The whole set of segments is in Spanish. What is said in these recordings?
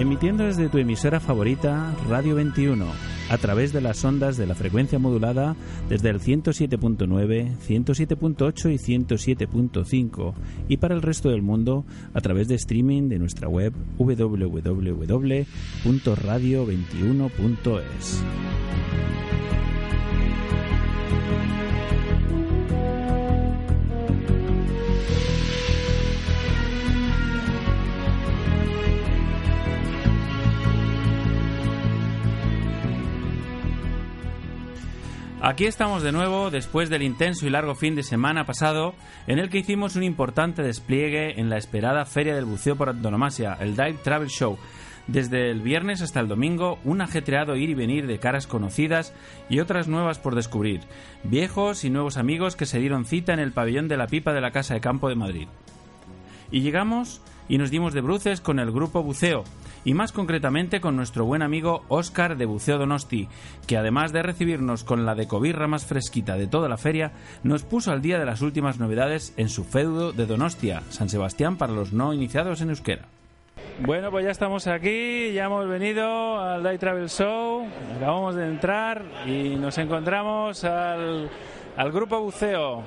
Emitiendo desde tu emisora favorita Radio 21 a través de las ondas de la frecuencia modulada desde el 107.9, 107.8 y 107.5 y para el resto del mundo a través de streaming de nuestra web www.radio21.es. Aquí estamos de nuevo después del intenso y largo fin de semana pasado en el que hicimos un importante despliegue en la esperada Feria del Buceo por antonomasia, el Dive Travel Show. Desde el viernes hasta el domingo, un ajetreado ir y venir de caras conocidas y otras nuevas por descubrir, viejos y nuevos amigos que se dieron cita en el pabellón de la pipa de la Casa de Campo de Madrid. Y llegamos y nos dimos de bruces con el grupo Buceo, y más concretamente con nuestro buen amigo Óscar de Buceo Donosti, que además de recibirnos con la decobirra más fresquita de toda la feria, nos puso al día de las últimas novedades en su feudo de Donostia, San Sebastián para los no iniciados en euskera. Bueno, pues ya estamos aquí, ya hemos venido al Day Travel Show, acabamos de entrar y nos encontramos al, al grupo Buceo.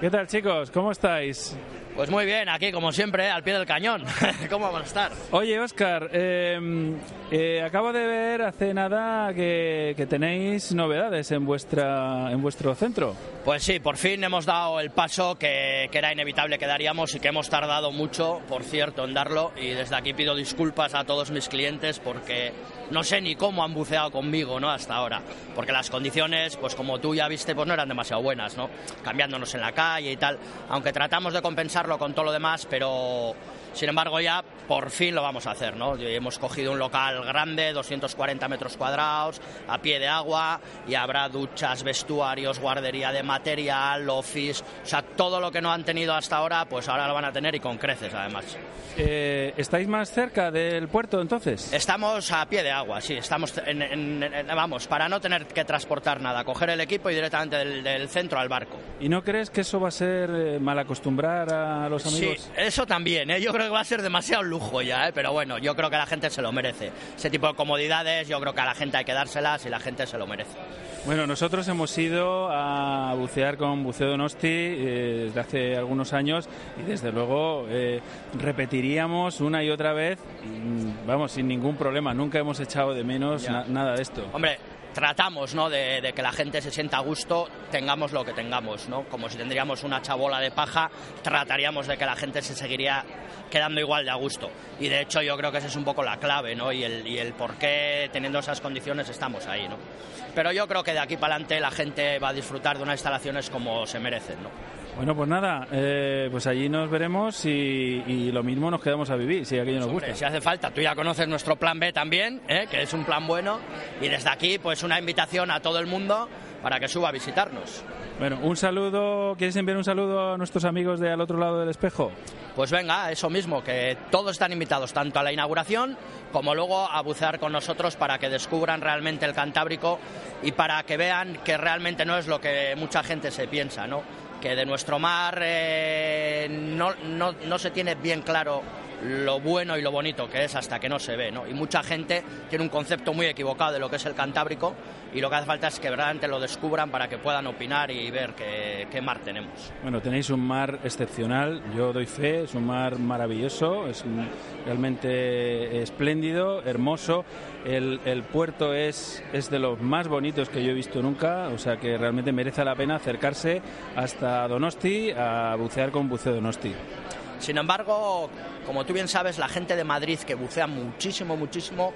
¿Qué tal chicos? ¿Cómo estáis? Pues muy bien, aquí como siempre, al pie del cañón. ¿Cómo van a estar? Oye, Oscar, em, eh, acabo de ver hace nada que, tenéis novedades en, vuestra, en vuestro centro. Pues sí, por fin hemos dado el paso que, que, era inevitable que daríamos y que hemos tardado mucho, por cierto, en darlo. Y desde aquí pido disculpas a todos mis clientes porque no sé ni cómo han buceado conmigo, ¿no? Hasta ahora. Porque las condiciones, pues como tú ya viste, pues no eran demasiado buenas, ¿no? Cambiándonos en la calle y tal. Aunque tratamos de compensarlo con todo lo demás, pero sin embargo, ya por fin lo vamos a hacer, ¿no? Hemos cogido un local grande, 240 metros cuadrados, a pie de agua, y habrá duchas, vestuarios, guardería de material, office, o sea, todo lo que no han tenido hasta ahora, pues ahora lo van a tener y con creces, además. Eh, ¿Estáis más cerca del puerto, entonces? Estamos a pie de agua, sí, estamos, en, vamos, para no tener que transportar nada, coger el equipo y directamente del, centro al barco. ¿Y no crees que eso va a ser eh, mal acostumbrar a los amigos? Sí, eso también, ¿eh? yo creo que va a ser demasiado lujo ya, ¿eh? pero bueno, yo creo que la gente se lo merece. Ese tipo de comodidades, yo creo que a la gente hay que dárselas y la gente se lo merece. Bueno, nosotros hemos ido a bucear con Buceo Donosti eh, desde hace algunos años y desde luego eh, repetiríamos una y otra vez, vamos, sin ningún problema. Nunca hemos echado de menos nada de esto. Hombre, tratamos ¿no? de, que la gente se sienta a gusto, tengamos lo que tengamos, ¿no? Como si tendríamos una chabola de paja, trataríamos de que la gente se seguiría quedando igual de a gusto. Y de hecho yo creo que esa es un poco la clave, ¿no? Y el, y el por qué teniendo esas condiciones estamos ahí, ¿no? Pero yo creo que de aquí para adelante la gente va a disfrutar de unas instalaciones como se merecen, ¿no? Bueno, pues nada, eh, pues allí nos veremos y, y lo mismo nos quedamos a vivir, si aquello nos Hombre, gusta. si hace falta, tú ya conoces nuestro plan B también, ¿eh? que es un plan bueno, y desde aquí, pues una invitación a todo el mundo para que suba a visitarnos. Bueno, un saludo, ¿quieres enviar un saludo a nuestros amigos de al otro lado del espejo? Pues venga, eso mismo, que todos están invitados tanto a la inauguración como luego a bucear con nosotros para que descubran realmente el Cantábrico y para que vean que realmente no es lo que mucha gente se piensa, ¿no? Que de nuestro mar eh, no, no, no se tiene bien claro lo bueno y lo bonito que es hasta que no se ve, ¿no? Y mucha gente tiene un concepto muy equivocado de lo que es el Cantábrico y lo que hace falta es que verdaderamente lo descubran para que puedan opinar y ver qué, mar tenemos. Bueno, tenéis un mar excepcional, yo doy fe, es un mar maravilloso, es realmente espléndido, hermoso. El, el puerto es, es de los más bonitos que yo he visto nunca, o sea que realmente merece la pena acercarse hasta Donosti a bucear con Buceo Donosti. Sin embargo, como tú bien sabes, la gente de Madrid que bucea muchísimo, muchísimo,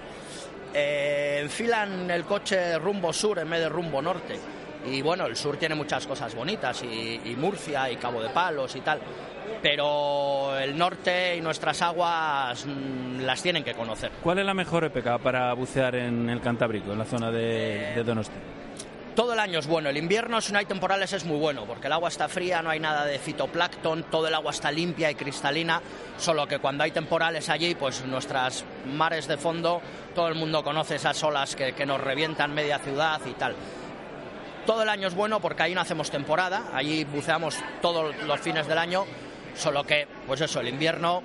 eh, enfilan el coche rumbo sur en vez de rumbo norte. Y bueno, el sur tiene muchas cosas bonitas, y, y Murcia y Cabo de Palos y tal. Pero el norte y nuestras aguas mm, las tienen que conocer. ¿Cuál es la mejor época para bucear en el Cantábrico, en la zona de, de Donosti? Todo el año es bueno, el invierno si no hay temporales es muy bueno, porque el agua está fría, no hay nada de fitoplancton, todo el agua está limpia y cristalina, solo que cuando hay temporales allí, pues nuestras mares de fondo, todo el mundo conoce esas olas que, que nos revientan media ciudad y tal. Todo el año es bueno porque ahí no hacemos temporada, allí buceamos todos los fines del año, solo que, pues eso, el invierno,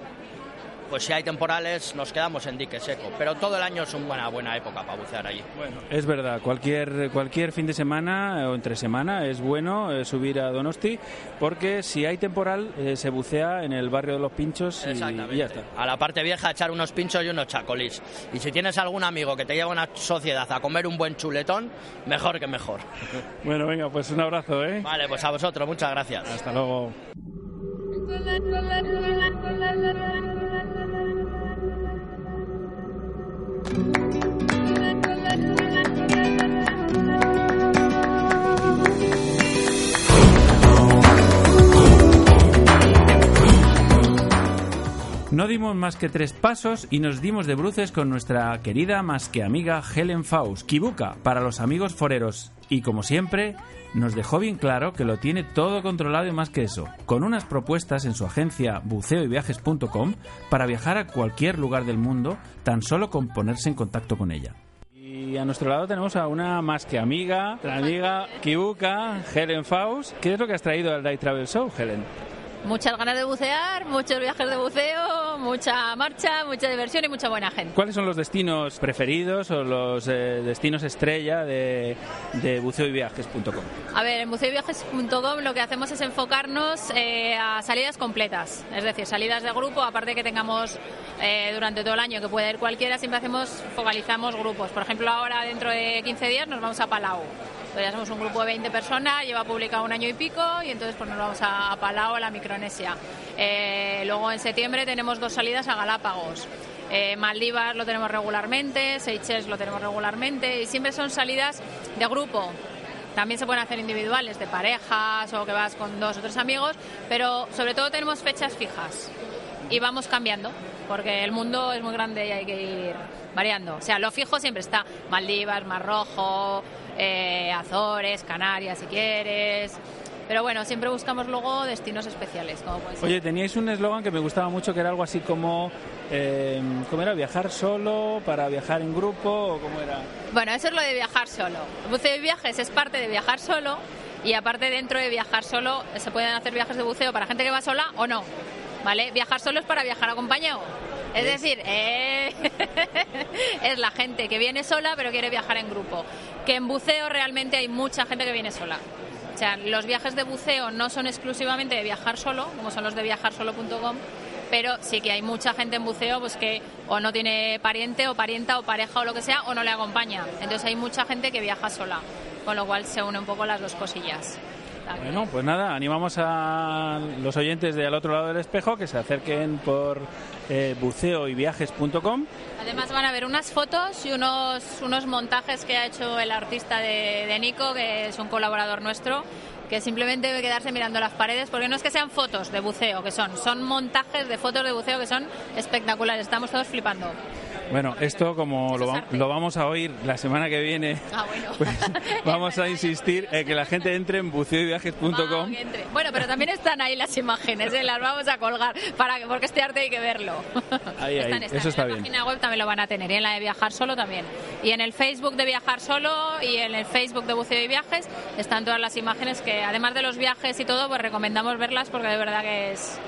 pues si hay temporales nos quedamos en dique seco, pero todo el año es una buena, buena época para bucear allí. Bueno, es verdad, cualquier, cualquier fin de semana o entre semana es bueno eh, subir a Donosti porque si hay temporal eh, se bucea en el barrio de los Pinchos y, y ya está. A la parte vieja echar unos pinchos y unos chacolís. Y si tienes algún amigo que te lleva a una sociedad a comer un buen chuletón, mejor que mejor. Bueno, venga, pues un abrazo, ¿eh? Vale, pues a vosotros, muchas gracias. Hasta luego. Thank you. No dimos más que tres pasos y nos dimos de bruces con nuestra querida más que amiga Helen Faust, Kibuka, para los amigos foreros. Y como siempre, nos dejó bien claro que lo tiene todo controlado y más que eso, con unas propuestas en su agencia buceoyviajes.com para viajar a cualquier lugar del mundo, tan solo con ponerse en contacto con ella. Y a nuestro lado tenemos a una más que amiga, la amiga Kibuka, Helen Faust. ¿Qué es lo que has traído al Day Travel Show, Helen? Muchas ganas de bucear, muchos viajes de buceo, mucha marcha, mucha diversión y mucha buena gente. ¿Cuáles son los destinos preferidos o los eh, destinos estrella de, de buceoyviajes.com? A ver, en buceoviajes.com lo que hacemos es enfocarnos eh, a salidas completas, es decir, salidas de grupo, aparte que tengamos eh, durante todo el año que puede ir cualquiera, siempre hacemos, focalizamos grupos. Por ejemplo, ahora dentro de 15 días nos vamos a Palau. Pues ya somos un grupo de 20 personas, lleva publicado un año y pico y entonces pues nos vamos a, Palau, a la Micronesia. Eh, luego en septiembre tenemos dos salidas a Galápagos. Eh, Maldivas lo tenemos regularmente, Seychelles lo tenemos regularmente y siempre son salidas de grupo. También se pueden hacer individuales, de parejas o que vas con dos o tres amigos, pero sobre todo tenemos fechas fijas y vamos cambiando, porque el mundo es muy grande y hay que ir variando. O sea, lo fijo siempre está Maldivas, Mar Rojo, eh, Azores, Canarias si quieres. Pero bueno, siempre buscamos luego destinos especiales, como puede ser. Oye, teníais un eslogan que me gustaba mucho que era algo así como, eh, ¿cómo era? ¿Viajar solo para viajar en grupo o cómo era? Bueno, eso es lo de viajar solo. Buceo y viajes es parte de viajar solo y aparte dentro de viajar solo se pueden hacer viajes de buceo para gente que va sola o no. ¿Vale? Viajar solo es para viajar acompañado. Es decir, eh, es la gente que viene sola pero quiere viajar en grupo. Que en buceo realmente hay mucha gente que viene sola. O sea, los viajes de buceo no son exclusivamente de viajar solo, como son los de viajarsolo.com, pero sí que hay mucha gente en buceo pues que o no tiene pariente o parienta o pareja o lo que sea o no le acompaña. Entonces hay mucha gente que viaja sola, con lo cual se une un poco las dos cosillas. Bueno, pues nada, animamos a los oyentes de al otro lado del espejo que se acerquen por eh, buceoyviajes.com. Además van a ver unas fotos y unos, unos montajes que ha hecho el artista de, de Nico, que es un colaborador nuestro, que simplemente debe quedarse mirando las paredes, porque no es que sean fotos de buceo, que son, son montajes de fotos de buceo que son espectaculares, estamos todos flipando. Bueno, esto como lo, lo, vamos a oír la semana que viene, ah, bueno. pues vamos a insistir en que la gente entre en buceoyviajes.com. Bueno, pero también están ahí las imágenes, ¿eh? las vamos a colgar, para que, porque este arte hay que verlo. Ahí, ahí. Eso está en bien. la página web también lo van a tener, y en la de Viajar Solo también. Y en el Facebook de Viajar Solo y en el Facebook de Buceo y Viajes están todas las imágenes que, además de los viajes y todo, pues recomendamos verlas porque de verdad que es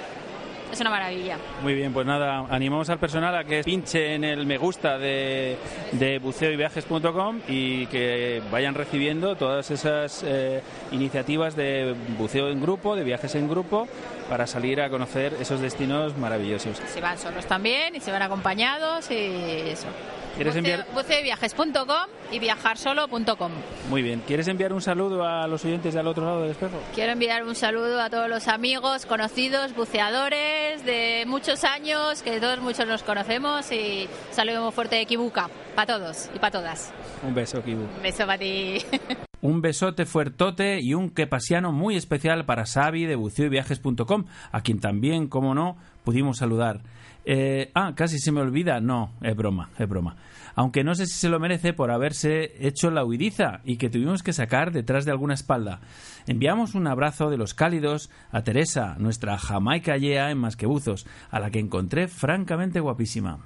es una maravilla. Muy bien, pues nada, animamos al personal a que pinche en el me gusta de, de buceoyviajes.com y que vayan recibiendo todas esas eh, iniciativas de buceo en grupo, de viajes en grupo, para salir a conocer esos destinos maravillosos. Se van solos también y se van acompañados y eso. ¿Quieres enviar? buceoyviajes.com y viajarsolo.com. Muy bien. ¿Quieres enviar un saludo a los oyentes del otro lado del espejo? Quiero enviar un saludo a todos los amigos, conocidos, buceadores de muchos años, que todos muchos nos conocemos y saludo muy fuerte de Kibuka, para todos y para todas. Un beso, Kibu. Un beso para ti. Un besote fuertote y un quepasiano muy especial para Xavi de buceoyviajes.com, a quien también, como no, pudimos saludar. Eh, ah, casi se me olvida. No, es broma, es broma. Aunque no sé si se lo merece por haberse hecho la huidiza y que tuvimos que sacar detrás de alguna espalda. Enviamos un abrazo de los cálidos a Teresa, nuestra jamaica yea en Masquebuzos, a la que encontré francamente guapísima.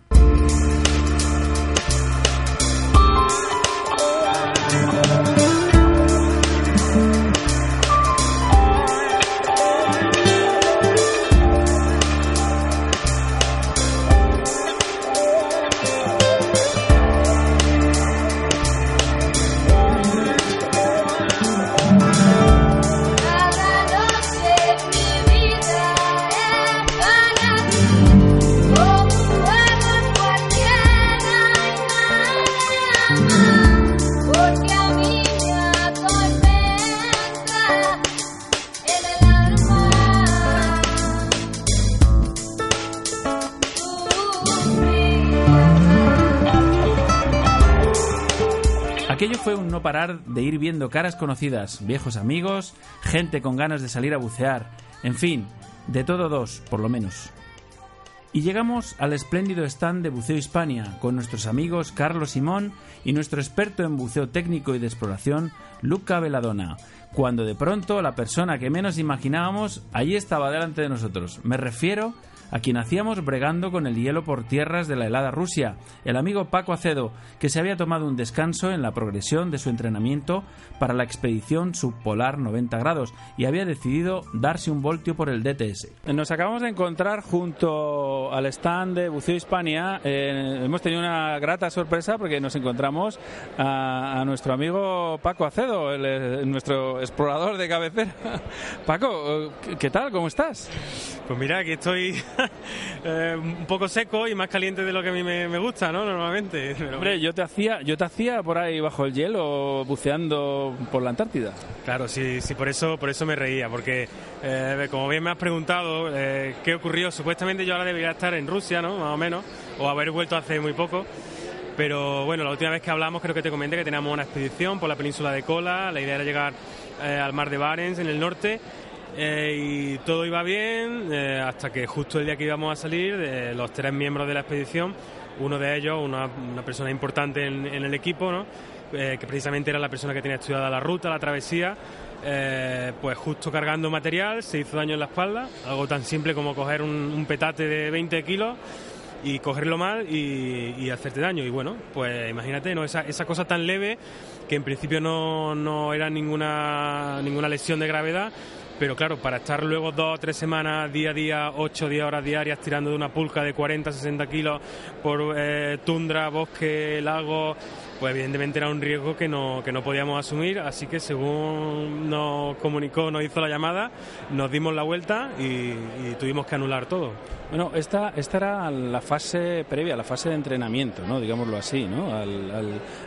Parar de ir viendo caras conocidas, viejos amigos, gente con ganas de salir a bucear, en fin, de todo dos, por lo menos. Y llegamos al espléndido stand de Buceo Hispania, con nuestros amigos Carlos Simón y nuestro experto en buceo técnico y de exploración, Luca Veladona, cuando de pronto la persona que menos imaginábamos allí estaba delante de nosotros. Me refiero a quien hacíamos bregando con el hielo por tierras de la helada Rusia, el amigo Paco Acedo, que se había tomado un descanso en la progresión de su entrenamiento para la expedición subpolar 90 grados y había decidido darse un voltio por el DTS. Nos acabamos de encontrar junto al stand de Buceo Hispania. Eh, hemos tenido una grata sorpresa porque nos encontramos a, a nuestro amigo Paco Acedo, el, el, nuestro explorador de cabecera. Paco, ¿qué tal? ¿Cómo estás? Pues mira, aquí estoy eh, un poco seco y más caliente de lo que a mí me, me gusta, ¿no? Normalmente. Pero... Hombre, yo te hacía, yo te hacía por ahí bajo el hielo buceando por la Antártida. Claro, sí, sí, por eso, por eso me reía, porque eh, como bien me has preguntado eh, qué ocurrió, supuestamente yo ahora debería estar en Rusia, ¿no? Más o menos, o haber vuelto hace muy poco. Pero bueno, la última vez que hablamos creo que te comenté que teníamos una expedición por la península de Kola, la idea era llegar al mar de Barents en el norte eh, y todo iba bien eh, hasta que justo el día que íbamos a salir, de los tres miembros de la expedición, uno de ellos, una, persona importante en, el equipo, eh, que precisamente era la persona que tenía estudiada la ruta, la travesía, eh, pues justo cargando material se hizo daño en la espalda, algo tan simple como coger un, un petate de 20 kilos y cogerlo mal y, y, hacerte daño. Y bueno, pues imagínate, ¿no? Esa, esa cosa tan leve que en principio no, no era ninguna, ninguna lesión de gravedad, pero claro, para estar luego dos o tres semanas, día a día, ocho, diez horas diarias tirando de una pulca de 40, 60 kilos por eh, tundra, bosque, lago, pues evidentemente era un riesgo que no, que no podíamos asumir, así que según nos comunicó, nos hizo la llamada, nos dimos la vuelta y, tuvimos que anular todo. Bueno, esta, esta era la fase previa, la fase de entrenamiento, ¿no? digámoslo así, ¿no? Al,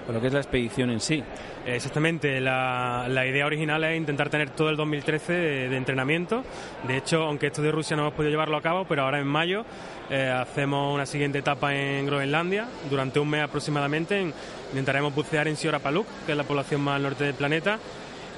a lo que es la expedición en sí. Exactamente, la, la, idea original es intentar tener todo el 2013 de, entrenamiento. De hecho, aunque esto de Rusia no hemos podido llevarlo a cabo, pero ahora en mayo eh, hacemos una siguiente etapa en Groenlandia durante un mes aproximadamente. Intentaremos bucear en Siorapaluk, que es la población más al norte del planeta,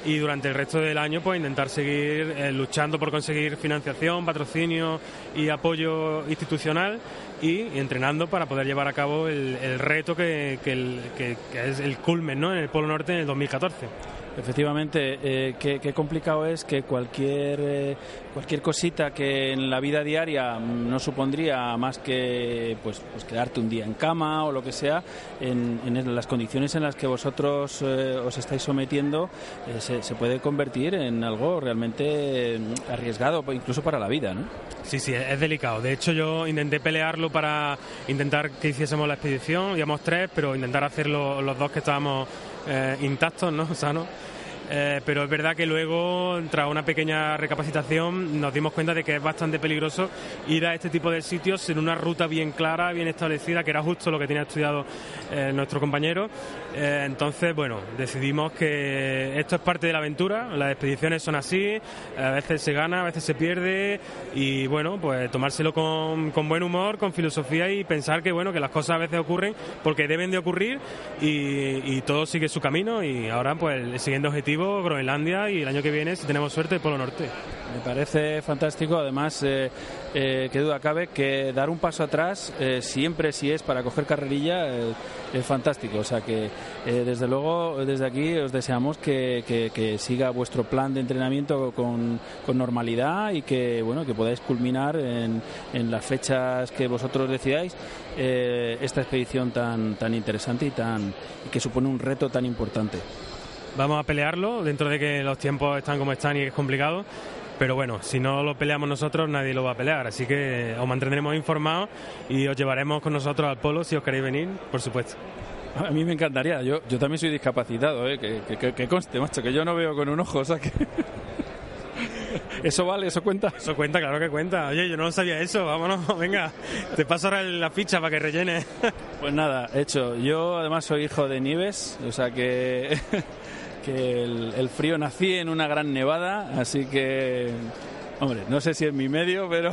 y durante el resto del año pues intentar seguir eh, luchando por conseguir financiación, patrocinio y apoyo institucional y entrenando para poder llevar a cabo el, reto que, que, es el culmen ¿no? en el Polo Norte en el 2014. Efectivamente, eh, qué, complicado es que cualquier, eh, cualquier cosita que en la vida diaria no supondría más que pues, pues quedarte un día en cama o lo que sea, en, las condiciones en las que vosotros eh, os estáis sometiendo, se, se, puede convertir en algo realmente arriesgado, incluso para la vida. ¿no? Sí, sí, es delicado. De hecho, yo intenté pelearlo para intentar que hiciésemos la expedición, íbamos tres, pero intentar hacerlo los dos que estábamos intactos, ¿no? Sanos. Eh, pero es verdad que luego, tras una pequeña recapacitación, nos dimos cuenta de que es bastante peligroso ir a este tipo de sitios en una ruta bien clara, bien establecida, que era justo lo que tenía estudiado eh, nuestro compañero. Eh, entonces, bueno, decidimos que esto es parte de la aventura, las expediciones son así, a veces se gana, a veces se pierde, y bueno, pues tomárselo con, buen humor, con filosofía y pensar que, bueno, que las cosas a veces ocurren porque deben de ocurrir y, y todo sigue su camino y ahora, pues, el siguiente objetivo Groenlandia y el año que viene, si tenemos suerte, Polo Norte. Me parece fantástico, además, eh, eh, que duda cabe que dar un paso atrás, eh, siempre si es para coger carrerilla, es fantástico. O sea que, desde luego, desde aquí os deseamos que, siga vuestro plan de entrenamiento con, normalidad y que, bueno, que podáis culminar en, las fechas que vosotros decidáis esta expedición tan, tan interesante y, tan, y que supone un reto tan importante vamos a pelearlo dentro de que los tiempos están como están y es complicado. Pero bueno, si no lo peleamos nosotros, nadie lo va a pelear. Así que os mantendremos informados y os llevaremos con nosotros al polo si os queréis venir, por supuesto. A mí me encantaría. Yo, yo también soy discapacitado, ¿eh? que, que, conste, macho, que yo no veo con un ojo, o sea que... ¿Eso vale? ¿Eso cuenta? Eso cuenta, claro que cuenta. Oye, yo no sabía eso. Vámonos, venga. Te paso ahora la ficha para que rellene. Pues nada, hecho. Yo además soy hijo de Nieves, o sea que que el, frío nací en una gran nevada, así que Hombre, no sé si es mi medio, pero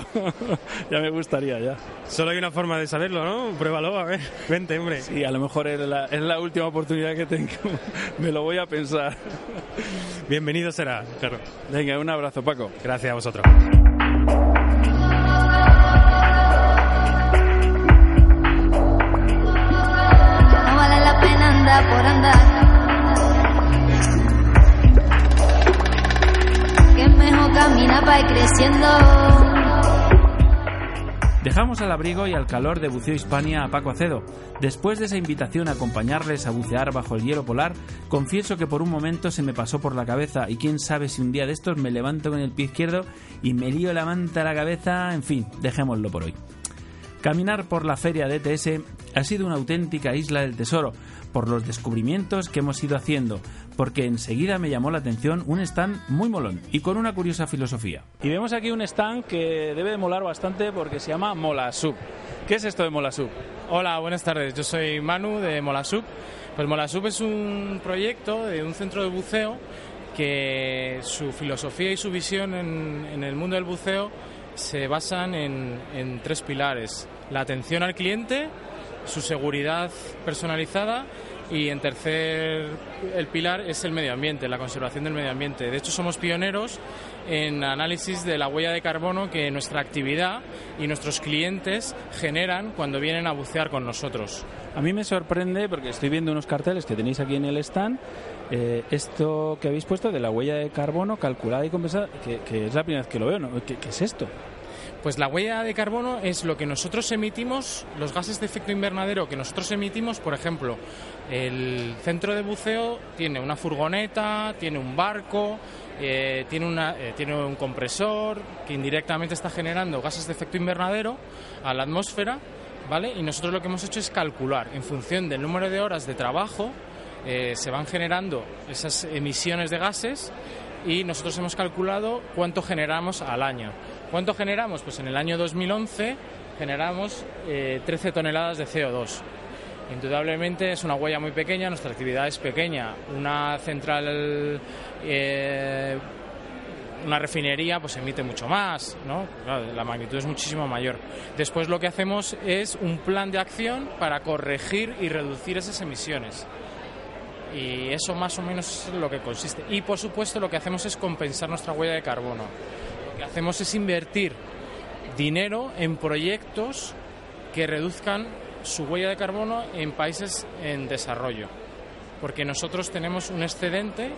ya me gustaría ya. Solo hay una forma de saberlo, ¿no? Pruébalo, a ver. Vente, hombre. Sí, a lo mejor es la, es la última oportunidad que tengo. me lo voy a pensar. Bienvenido será, claro. Venga, un abrazo, Paco. Gracias a vosotros. Ir creciendo. Dejamos al abrigo y al calor de Buceo Hispania a Paco Acedo. Después de esa invitación a acompañarles a bucear bajo el hielo polar, confieso que por un momento se me pasó por la cabeza y quién sabe si un día de estos me levanto con el pie izquierdo y me lío la manta a la cabeza, en fin, dejémoslo por hoy. Caminar por la feria de ETS ha sido una auténtica isla del tesoro, por los descubrimientos que hemos ido haciendo, porque enseguida me llamó la atención un stand muy molón y con una curiosa filosofía. Y vemos aquí un stand que debe de molar bastante porque se llama Molasub. ¿Qué es esto de Molasub? Hola, buenas tardes. Yo soy Manu de Molasub. Pues Molasub es un proyecto de un centro de buceo que su filosofía y su visión en, el mundo del buceo se basan en, en tres pilares. La atención al cliente, su seguridad personalizada y en tercer el pilar es el medio ambiente, la conservación del medio ambiente. De hecho, somos pioneros en análisis de la huella de carbono que nuestra actividad y nuestros clientes generan cuando vienen a bucear con nosotros. A mí me sorprende porque estoy viendo unos carteles que tenéis aquí en el stand. Eh, esto que habéis puesto de la huella de carbono calculada y compensada, que, es la primera vez que lo veo, ¿no? ¿Qué, qué es esto? Pues la huella de carbono es lo que nosotros emitimos, los gases de efecto invernadero que nosotros emitimos, por ejemplo, el centro de buceo tiene una furgoneta, tiene un barco, eh, tiene, una, eh, tiene un compresor que indirectamente está generando gases de efecto invernadero a la atmósfera ¿vale? Y nosotros lo que hemos hecho es calcular en función del número de horas de trabajo eh, se van generando esas emisiones de gases y nosotros hemos calculado cuánto generamos al año. ¿Cuánto generamos? Pues en el año 2011 generamos 13 toneladas de CO2. Indudablemente es una huella muy pequeña, nuestra actividad es pequeña. Una central, eh, una refinería, pues emite mucho más, ¿no? la magnitud es muchísimo mayor. Después lo que hacemos es un plan de acción para corregir y reducir esas emisiones. Y eso más o menos es lo que consiste. Y por supuesto lo que hacemos es compensar nuestra huella de carbono. Que hacemos es invertir dinero en proyectos que reduzcan su huella de carbono en países en desarrollo. Porque nosotros tenemos un excedente,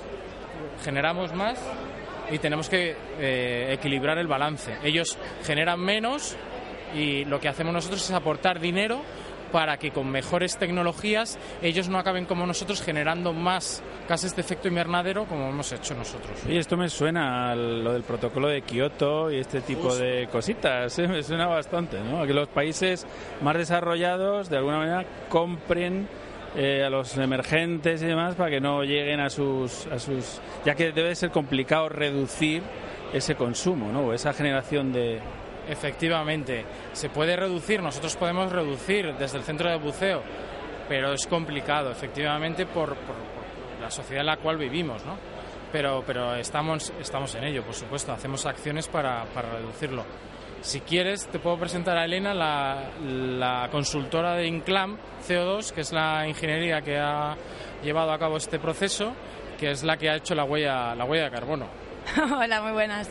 generamos más y tenemos que eh, equilibrar el balance. Ellos generan menos y lo que hacemos nosotros es aportar dinero para que con mejores tecnologías ellos no acaben como nosotros generando más gases de efecto invernadero como hemos hecho nosotros. Y esto me suena a lo del protocolo de Kioto y este tipo de cositas, ¿eh? me suena bastante, ¿no? Que los países más desarrollados de alguna manera compren eh, a los emergentes y demás para que no lleguen a sus, a sus... ya que debe ser complicado reducir ese consumo, ¿no? O esa generación de, Efectivamente, se puede reducir, nosotros podemos reducir desde el centro de buceo, pero es complicado, efectivamente, por, la sociedad en la cual vivimos, ¿no? Pero, pero estamos, estamos en ello, por supuesto, hacemos acciones para, reducirlo. Si quieres, te puedo presentar a Elena, la, la, consultora de Inclam CO2, que es la ingeniería que ha llevado a cabo este proceso, que es la que ha hecho la huella, la huella de carbono. Hola, muy buenas.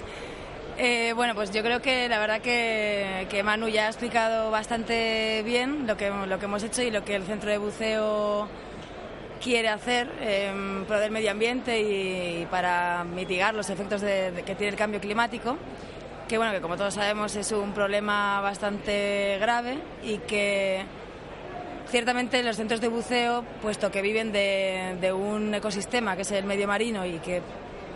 Eh, bueno, pues yo creo que la verdad que, Manu ya ha explicado bastante bien lo que, lo que hemos hecho y lo que el centro de buceo quiere hacer en pro del medio ambiente y, para mitigar los efectos que tiene el cambio climático, que bueno, que como todos sabemos es un problema bastante grave y que ciertamente los centros de buceo, puesto que viven de, de un ecosistema que es el medio marino y que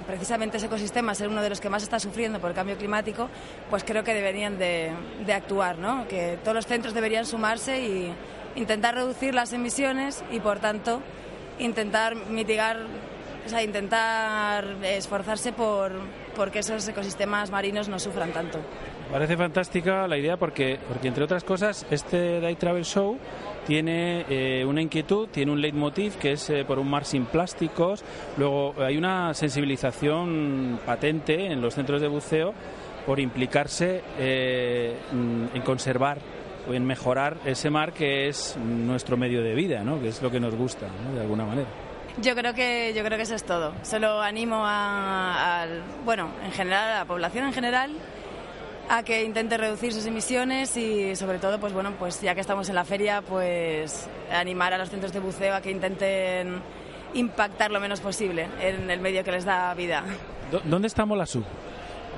precisamente ese ecosistema ser uno de los que más está sufriendo por el cambio climático, pues creo que deberían de, actuar, ¿no? que todos los centros deberían sumarse y intentar reducir las emisiones y, por tanto, intentar mitigar, o sea, intentar esforzarse por, por que esos ecosistemas marinos no sufran tanto. Parece fantástica la idea porque, porque entre otras cosas, este Day Travel Show tiene eh, una inquietud, tiene un leitmotiv que es eh, por un mar sin plásticos. Luego hay una sensibilización patente en los centros de buceo por implicarse eh, en conservar o en mejorar ese mar que es nuestro medio de vida, ¿no? que es lo que nos gusta, de alguna manera. Yo creo que yo creo que eso es todo. Solo animo a, a, bueno, en general a la población en general a que intente reducir sus emisiones y sobre todo, pues bueno, pues ya que estamos en la feria, pues animar a los centros de buceo a que intenten impactar lo menos posible en el medio que les da vida. ¿Dónde está Molasup?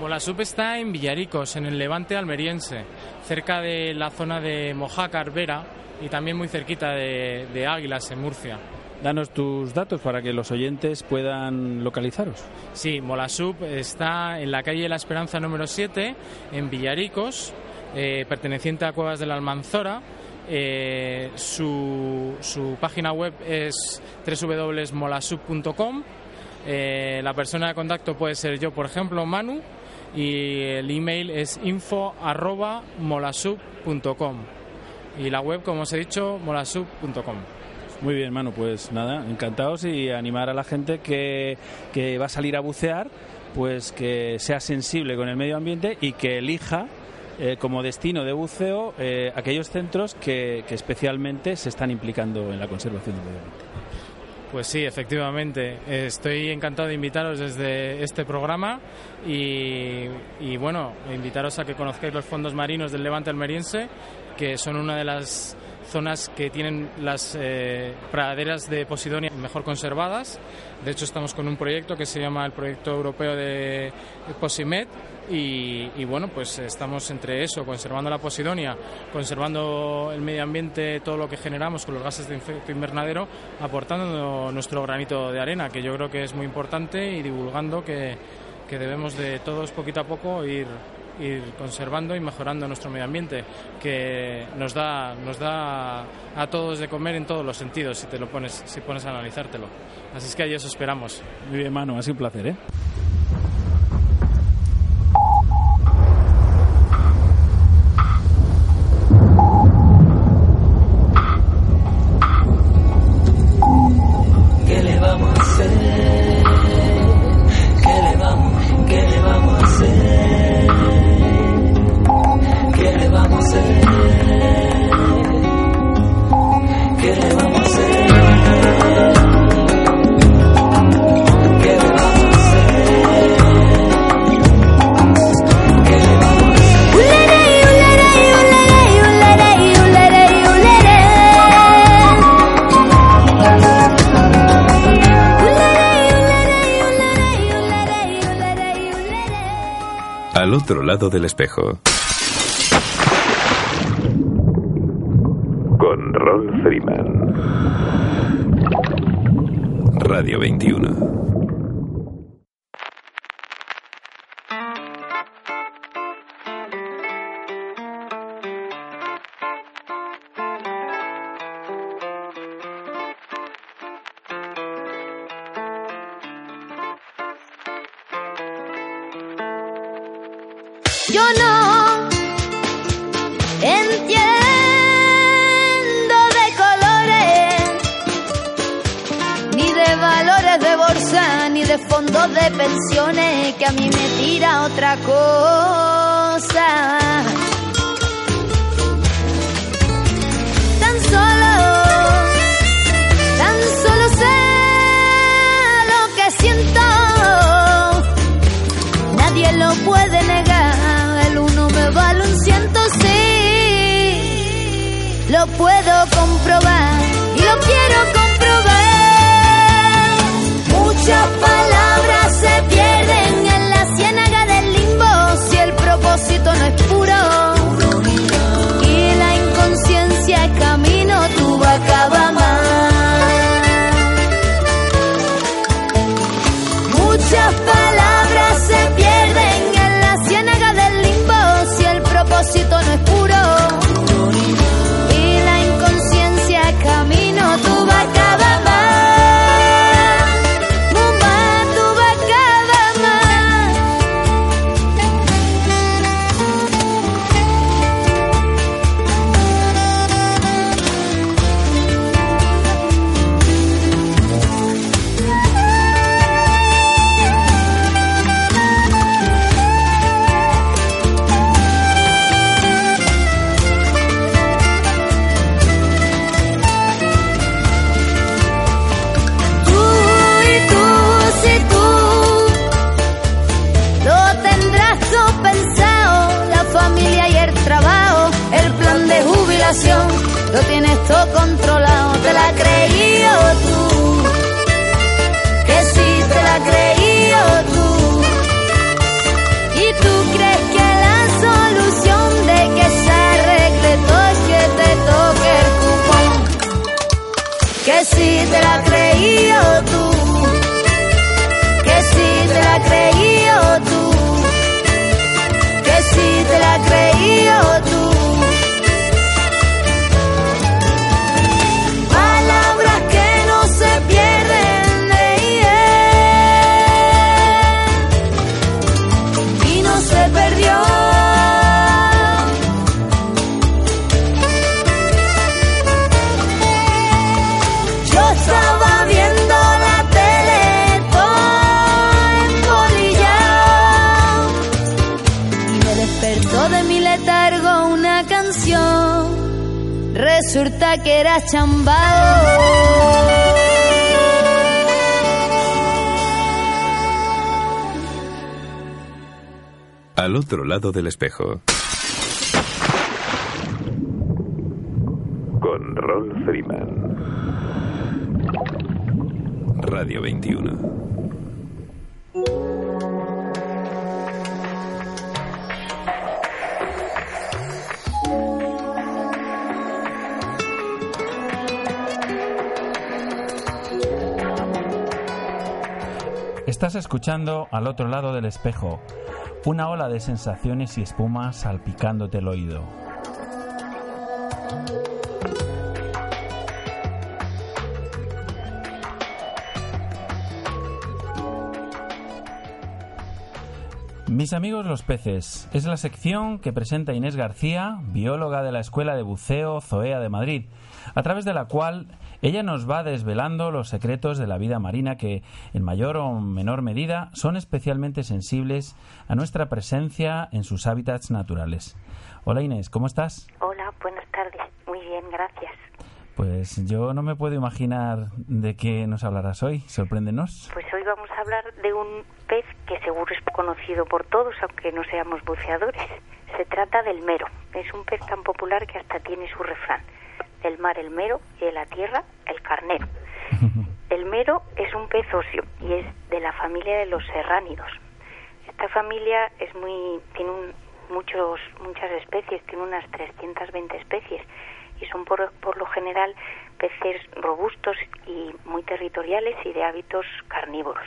Molasup está en Villaricos, en el levante almeriense, cerca de la zona de Mojácar, Vera y también muy cerquita de, de Águilas, en Murcia. Danos tus datos para que los oyentes puedan localizaros. Sí, Molasub está en la calle La Esperanza número 7, en Villaricos, eh, perteneciente a Cuevas de la Almanzora. Eh, su, su, página web es www.molasub.com. Eh, la persona de contacto puede ser yo, por ejemplo, Manu, y el email es info.molasub.com. Y la web, como os he dicho, molasub.com. Muy bien, Manu, pues nada, encantados y animar a la gente que, que va a salir a bucear, pues que sea sensible con el medio ambiente y que elija eh, como destino de buceo eh, aquellos centros que, que, especialmente se están implicando en la conservación del medio ambiente. Pues sí, efectivamente. Estoy encantado de invitaros desde este programa y, y, bueno, invitaros a que conozcáis los fondos marinos del Levante almeriense, que son una de las zonas que tienen las eh, praderas de Posidonia mejor conservadas. De hecho, estamos con un proyecto que se llama el Proyecto Europeo de Posimed y, bueno, pues estamos entre eso, conservando la Posidonia, conservando el medio ambiente, todo lo que generamos con los gases de efecto invernadero, aportando nuestro granito de arena, que yo creo que es muy importante y divulgando que, que debemos de todos poquito a poco ir ir conservando y mejorando nuestro medio ambiente, que nos da, nos da a todos de comer en todos los sentidos si te lo pones, si pones a analizártelo. Así es que ahí eso esperamos. Muy bien, Manu, ha sido un placer, ¿eh? del espejo. de fondos de pensiones que a mí me tira otra cosa. Tan solo, tan solo sé lo que siento. Nadie lo puede negar. El uno me vale un ciento, sí. Lo puedo comprobar y lo quiero comprobar. Mucha paz. lado del espejo. Con Ron Freeman. Radio 21. Estás escuchando al otro lado del espejo, una ola de sensaciones y espuma salpicándote el oído. Mis amigos los peces es la sección que presenta Inés García, bióloga de la Escuela de Buceo Zoea de Madrid, a través de la cual ella nos va desvelando los secretos de la vida marina que, en mayor o menor medida, son especialmente sensibles a nuestra presencia en sus hábitats naturales. Hola Inés, ¿cómo estás? Hola, buenas tardes. Muy bien, gracias. Pues yo no me puedo imaginar de qué nos hablarás hoy. Sorpréndenos. Pues hoy vamos a hablar de un pez que seguro es conocido por todos, aunque no seamos buceadores. Se trata del mero. Es un pez tan popular que hasta tiene su refrán. Del mar el mero y de la tierra el carnero. El mero es un pez óseo y es de la familia de los serránidos. Esta familia es muy tiene un- muchos muchas especies, tiene unas 320 especies y son por, por lo general peces robustos y muy territoriales y de hábitos carnívoros.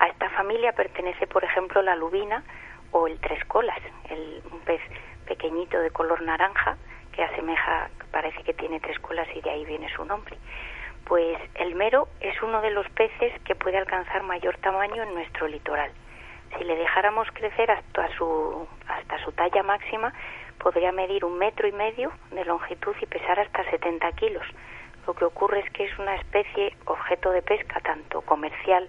A esta familia pertenece, por ejemplo, la lubina o el tres colas, el, un pez pequeñito de color naranja que asemeja, parece que tiene tres colas y de ahí viene su nombre. Pues el mero es uno de los peces que puede alcanzar mayor tamaño en nuestro litoral. Si le dejáramos crecer hasta su, hasta su talla máxima, podría medir un metro y medio de longitud y pesar hasta 70 kilos. Lo que ocurre es que es una especie objeto de pesca tanto comercial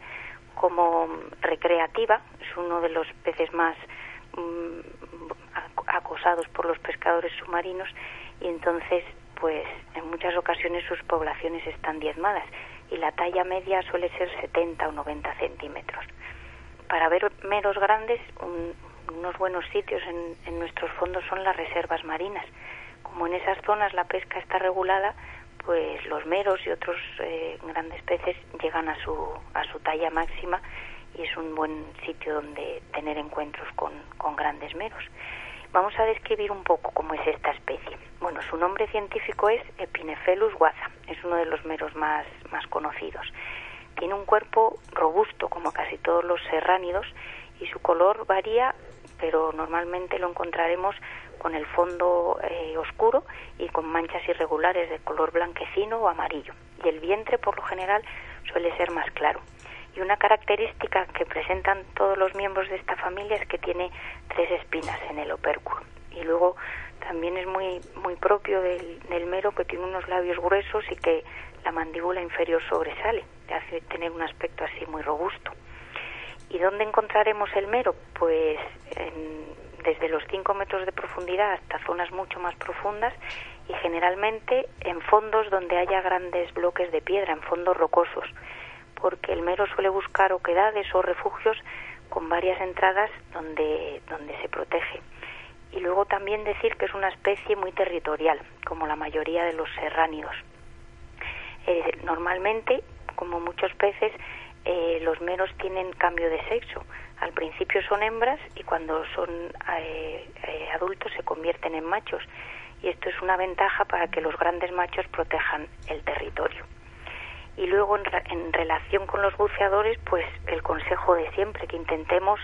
como mm, recreativa. Es uno de los peces más mm, ac- acosados por los pescadores submarinos y entonces pues en muchas ocasiones sus poblaciones están diezmadas y la talla media suele ser 70 o 90 centímetros. Para ver meros grandes, un- unos buenos sitios en, en nuestros fondos son las reservas marinas. Como en esas zonas la pesca está regulada, pues los meros y otros eh, grandes peces llegan a su, a su talla máxima y es un buen sitio donde tener encuentros con, con grandes meros. Vamos a describir un poco cómo es esta especie. Bueno, su nombre científico es Epinephelus guaza, es uno de los meros más, más conocidos. Tiene un cuerpo robusto, como casi todos los serránidos, y su color varía, pero normalmente lo encontraremos con el fondo eh, oscuro y con manchas irregulares de color blanquecino o amarillo. Y el vientre, por lo general, suele ser más claro. Y una característica que presentan todos los miembros de esta familia es que tiene tres espinas en el opérculo. Y luego también es muy, muy propio del, mero que tiene unos labios gruesos y que la mandíbula inferior sobresale, le hace tener un aspecto así muy robusto. ¿Y dónde encontraremos el mero? Pues en- desde los 5 metros de profundidad hasta zonas mucho más profundas y generalmente en fondos donde haya grandes bloques de piedra, en fondos rocosos, porque el mero suele buscar oquedades o refugios con varias entradas donde, donde se protege. Y luego también decir que es una especie muy territorial, como la mayoría de los serránidos. Eh, normalmente, como muchos peces, eh, los meros tienen cambio de sexo. Al principio son hembras y cuando son eh, adultos se convierten en machos. Y esto es una ventaja para que los grandes machos protejan el territorio. Y luego, en, en relación con los buceadores, pues el consejo de siempre, que intentemos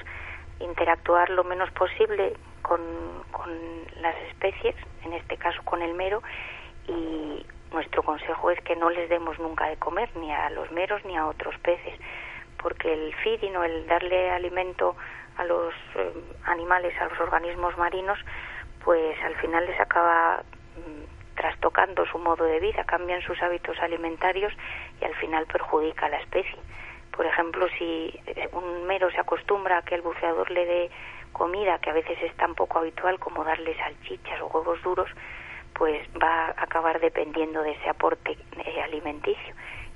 interactuar lo menos posible con, con las especies, en este caso con el mero, y nuestro consejo es que no les demos nunca de comer, ni a los meros ni a otros peces, porque el feeding o el darle alimento a los eh, animales, a los organismos marinos, pues al final les acaba trastocando su modo de vida, cambian sus hábitos alimentarios y al final perjudica a la especie. Por ejemplo, si un mero se acostumbra a que el buceador le dé comida, que a veces es tan poco habitual como darle salchichas o huevos duros, pues va a acabar dependiendo de ese aporte eh, alimenticio.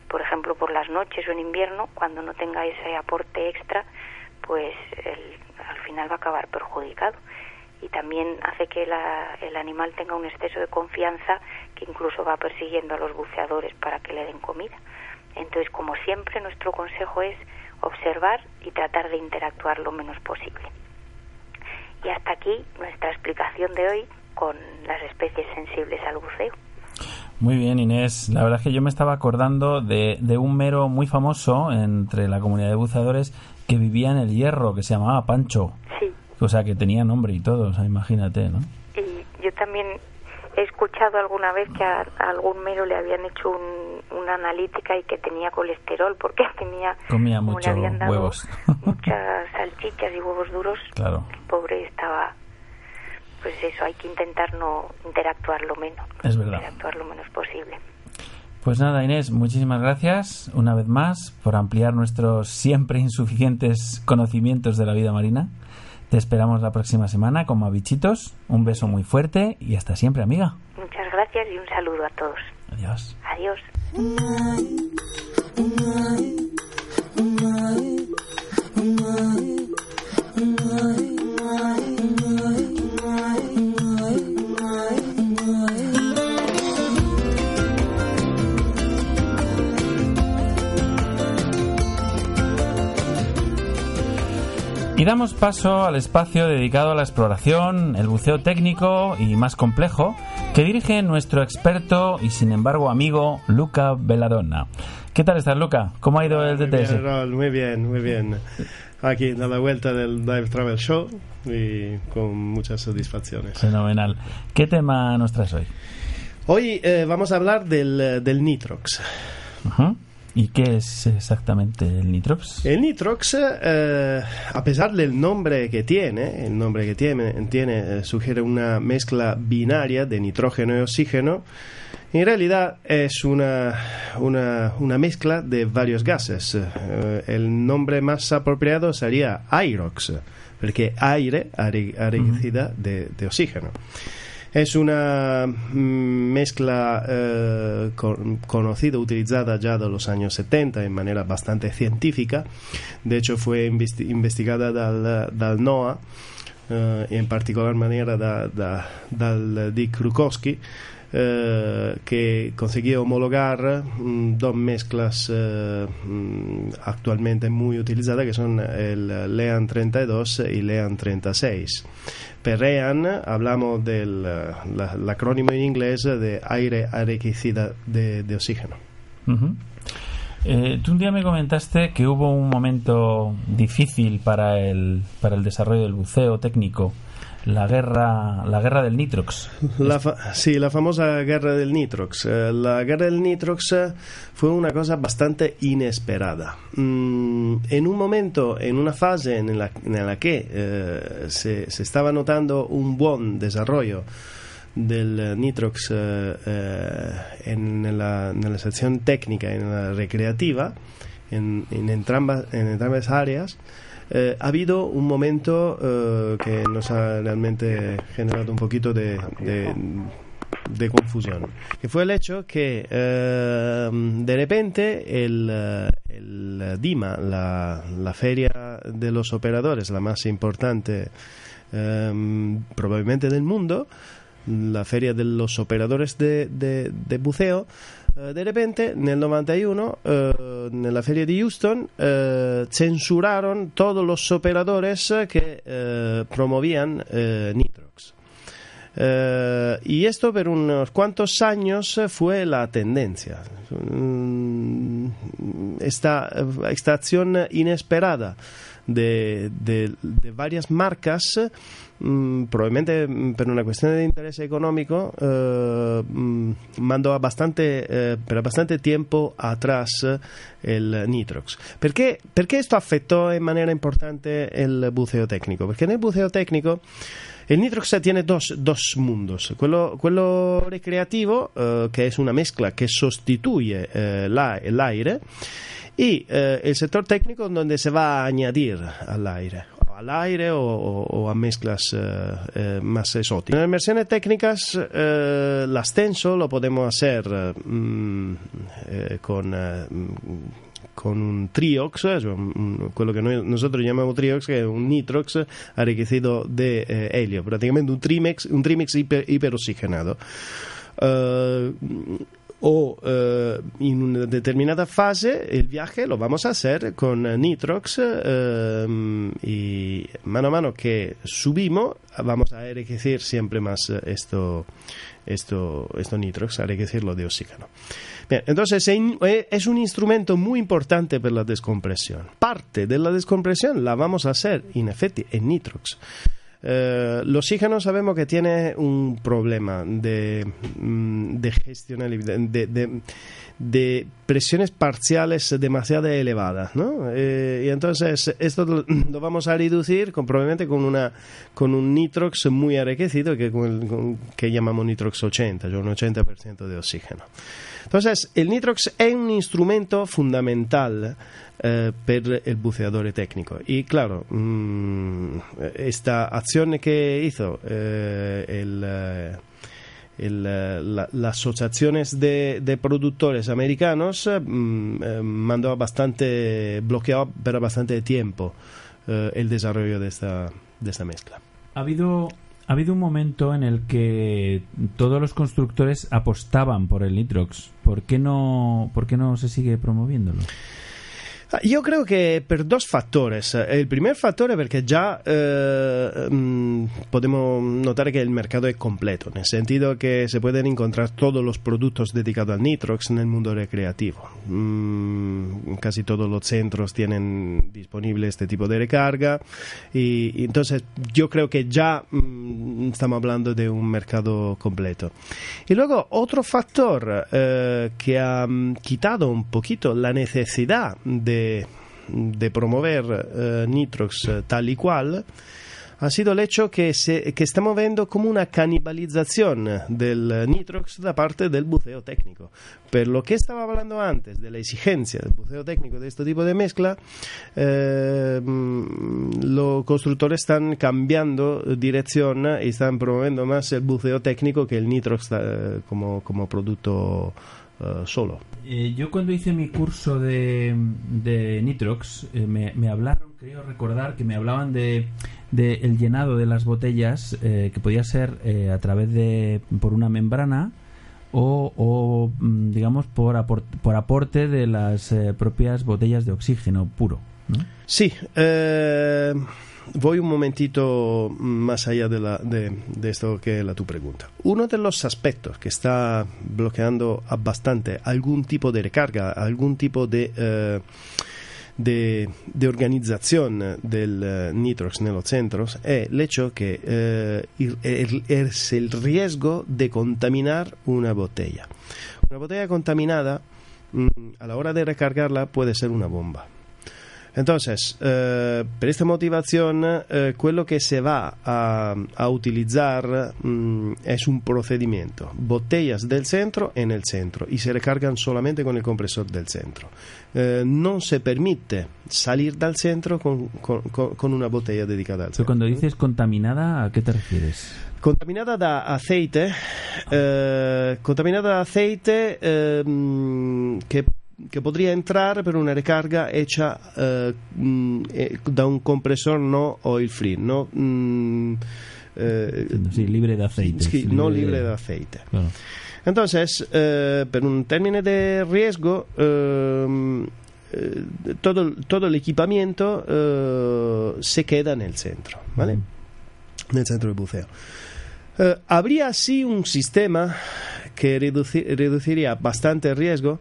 Por ejemplo, por las noches o en invierno, cuando no tenga ese aporte extra, pues el- al final va a acabar perjudicado. Y también hace que la- el animal tenga un exceso de confianza que incluso va persiguiendo a los buceadores para que le den comida. Entonces, como siempre, nuestro consejo es observar y tratar de interactuar lo menos posible. Y hasta aquí nuestra explicación de hoy con las especies sensibles al buceo. Muy bien, Inés. La verdad es que yo me estaba acordando de, de un mero muy famoso entre la comunidad de buceadores que vivía en el hierro, que se llamaba Pancho. Sí. O sea, que tenía nombre y todo, o sea, imagínate, ¿no? Y yo también he escuchado alguna vez que a, a algún mero le habían hecho un- una analítica y que tenía colesterol porque tenía Comía como mucho le habían dado huevos. muchas salchichas y huevos duros Claro, el pobre estaba pues eso hay que intentar no interactuar lo menos es verdad. interactuar lo menos posible Pues nada, Inés, muchísimas gracias una vez más por ampliar nuestros siempre insuficientes conocimientos de la vida marina. Te esperamos la próxima semana con más bichitos. Un beso muy fuerte y hasta siempre, amiga. muchas gracias y un saludo a todos Adiós. adiós Y damos paso al espacio dedicado a la exploración, el buceo técnico y más complejo que dirige nuestro experto y sin embargo amigo Luca Belladonna. ¿Qué tal estás, Luca? ¿Cómo ha ido el Muy DTS? bien, Raúl, muy bien, muy bien. Aquí a la vuelta del Dive Travel Show y con muchas satisfacciones. Fenomenal. ¿Qué tema nos traes hoy? Hoy eh, vamos a hablar del, eh, del Nitrox. Ujú. ¿Y qué es exactamente el Nitrox? El Nitrox, eh, a pesar del nombre que tiene, el nombre que tiene, tiene eh, sugiere una mezcla binaria de nitrógeno y oxígeno, en realidad es una, una, una mezcla de varios gases. Eh, el nombre más apropiado sería Aerox, porque aire are- aregicida de, de oxígeno. Es una mm, mezcla eh, con- conocida, utilizada ya de los años 70 en manera bastante científica. De hecho, fue investi- investigada dal, dal NOAA, eh, en particular manera da- da- dal Dick Krukowski, eh, que consiguió homologar mm, dos mezclas eh, mm, actualmente muy utilizadas que son el LEAN 32 y LEAN 36. Per EAN hablamos del eh, acrónimo en inglés de aire enriquecida de, de oxígeno. Eh, tú un día me comentaste que hubo un momento difícil para el, para el desarrollo del buceo técnico, la guerra, la guerra del Nitrox. La fa- sí, la famosa guerra del Nitrox. Eh, la guerra del Nitrox eh, fue una cosa bastante inesperada. Mm, en un momento, en una fase en la, en la que eh, se, se estaba notando un buen desarrollo del eh, Nitrox eh, eh, en, la, en la sección técnica y en la recreativa, en, en, entrambas, en entrambas áreas, ha habido un momento que nos ha realmente generado un poquito de, de, confusión, que fue el hecho que de repente el, el DIMA, la, la feria de los operadores, la más importante probablemente del mundo, la feria de los operadores de, de, de buceo, eh, de repente nel 91 eh, nella feria di Houston eh, censuraron todos los operadores que eh, promovían eh, Nitrox. Y esto por unos cuantos años fue la tendencia. Mm, Esta, esta acción inesperada de, de- de varias marcas, mm, probablemente mm, per una questione di interesse economico, eh, mm, mandò a bastante, eh, per bastante tempo atrás el Nitrox. Perché, questo affettò in maniera importante il buceo tecnico? Perché nel buceo tecnico el Nitrox tiene dos, dos mundos. Quello, quello recreativo, eh, que es una mezcla que sustituye eh, la- el aire, y eh, el sector técnico donde se va a añadir al aire. Al aire o, o- a mezclas eh, eh, más exóticas. En las versiones técnicas, eh, el ascenso lo podemos hacer eh, mm, eh, con. eh, mm, con un triox, eh, quello che noi, nosotros llamamos triox, che è un nitrox enriquecido de eh, helio, praticamente un trimex, un hiper, hiperoxigenado. Eh, o eh, en una determinada fase el viaje lo vamos a hacer con eh, Nitrox eh, y mano a mano que subimos vamos a enriquecer siempre más eh, esto, esto, esto Nitrox, enriquecerlo de oxígeno. Bien, entonces en- eh, es un instrumento muy importante para la descompresión. Parte de la descompresión la vamos a hacer, en efecto, en Nitrox. Eh, oxígeno sabemos que tiene un problema de, mm, de gestionabilidad, de, de- de presiones parciales demasiado elevadas, ¿no? Eh, y entonces esto lo, vamos a reducir con, probablemente con, una, con un nitrox muy enriquecido que, con con- que llamamos nitrox 80, cioè un 80% de oxígeno. Entonces, el nitrox è un instrumento fundamental eh, per il buceador tecnico. Y claro, mm, esta acción que hizo eh, el, eh, el, eh, la- las asociaciones de, de productores americanos mm, mandó bastante, bloqueó por bastante tiempo el desarrollo de esta, de esta mezcla. Ha habido, ha habido un momento en el que todos los constructores apostaban por el Nitrox. ¿Por qué no, por qué no se sigue promoviéndolo? Ah, Io credo che per due fattori. Il primo fattore è perché già eh, mm, podemos notar que el mercado es completo, en el sentido que se pueden encontrar todos los productos dedicados al Nitrox en el mundo recreativo. Mm, casi todos los centros tienen disponible este tipo de recarga y entonces yo creo que ya mm, estamos hablando de un mercado completo. Y luego otro factor eh, que ha mm, quitado un poquito la necesidad de, de promover eh, Nitrox tal y cual ha sido el hecho que, se, que estamos viendo como una canibalización del Nitrox da parte del buceo técnico. Per lo que estaba hablando antes de la exigencia del buceo técnico de este tipo de mezcla, eh, mm, los constructores están cambiando dirección y están promoviendo más el buceo técnico que el Nitrox eh, como, como producto eh, solo. Eh, yo cuando hice mi curso de, de Nitrox eh, me, me hablaron, creo recordar que me hablaban de, de el llenado de las botellas eh, que podía ser eh, a través de por una membrana o, o, mm, digamos por, apor- por aporte de las eh, propias botellas de oxígeno puro. ¿no? Sí, eh, voy un momentito más allá de, la, de, esto que la tu pregunta. Uno de los aspectos que está bloqueando bastante algún tipo de recarga, algún tipo de, eh, de, de del eh, Nitrox nello centros è l'hecho che eh, il- el- es el riesgo de contaminar una botella. Una botella contaminada mm, a la hora de recargarla puede ser una bomba. Entonces, eh, per questa motivazione, eh, quello che se va a, a utilizzare mm, es un procedimiento. Botellas del centro en el centro y se recargan solamente con el compresor del centro. Eh, non se permite salir dal centro con, con- con- una botella dedicata al Pero centro. cuando dices contaminada, ¿a qué te refieres? Contaminada da aceite, eh, contaminada da aceite eh, mm, che, che podría entrar per una recarga hecha eh, mm, eh, da un compresor no oil free, no, mm, eh, Sí, libre de aceite. libre no libre de aceite. Claro. Entonces, eh, per un termine de riesgo, eh, todo, todo el equipamiento se queda en el centro, ¿vale? En el centro de buceo. Habría sí un sistema que reduci- reduciría bastante el riesgo,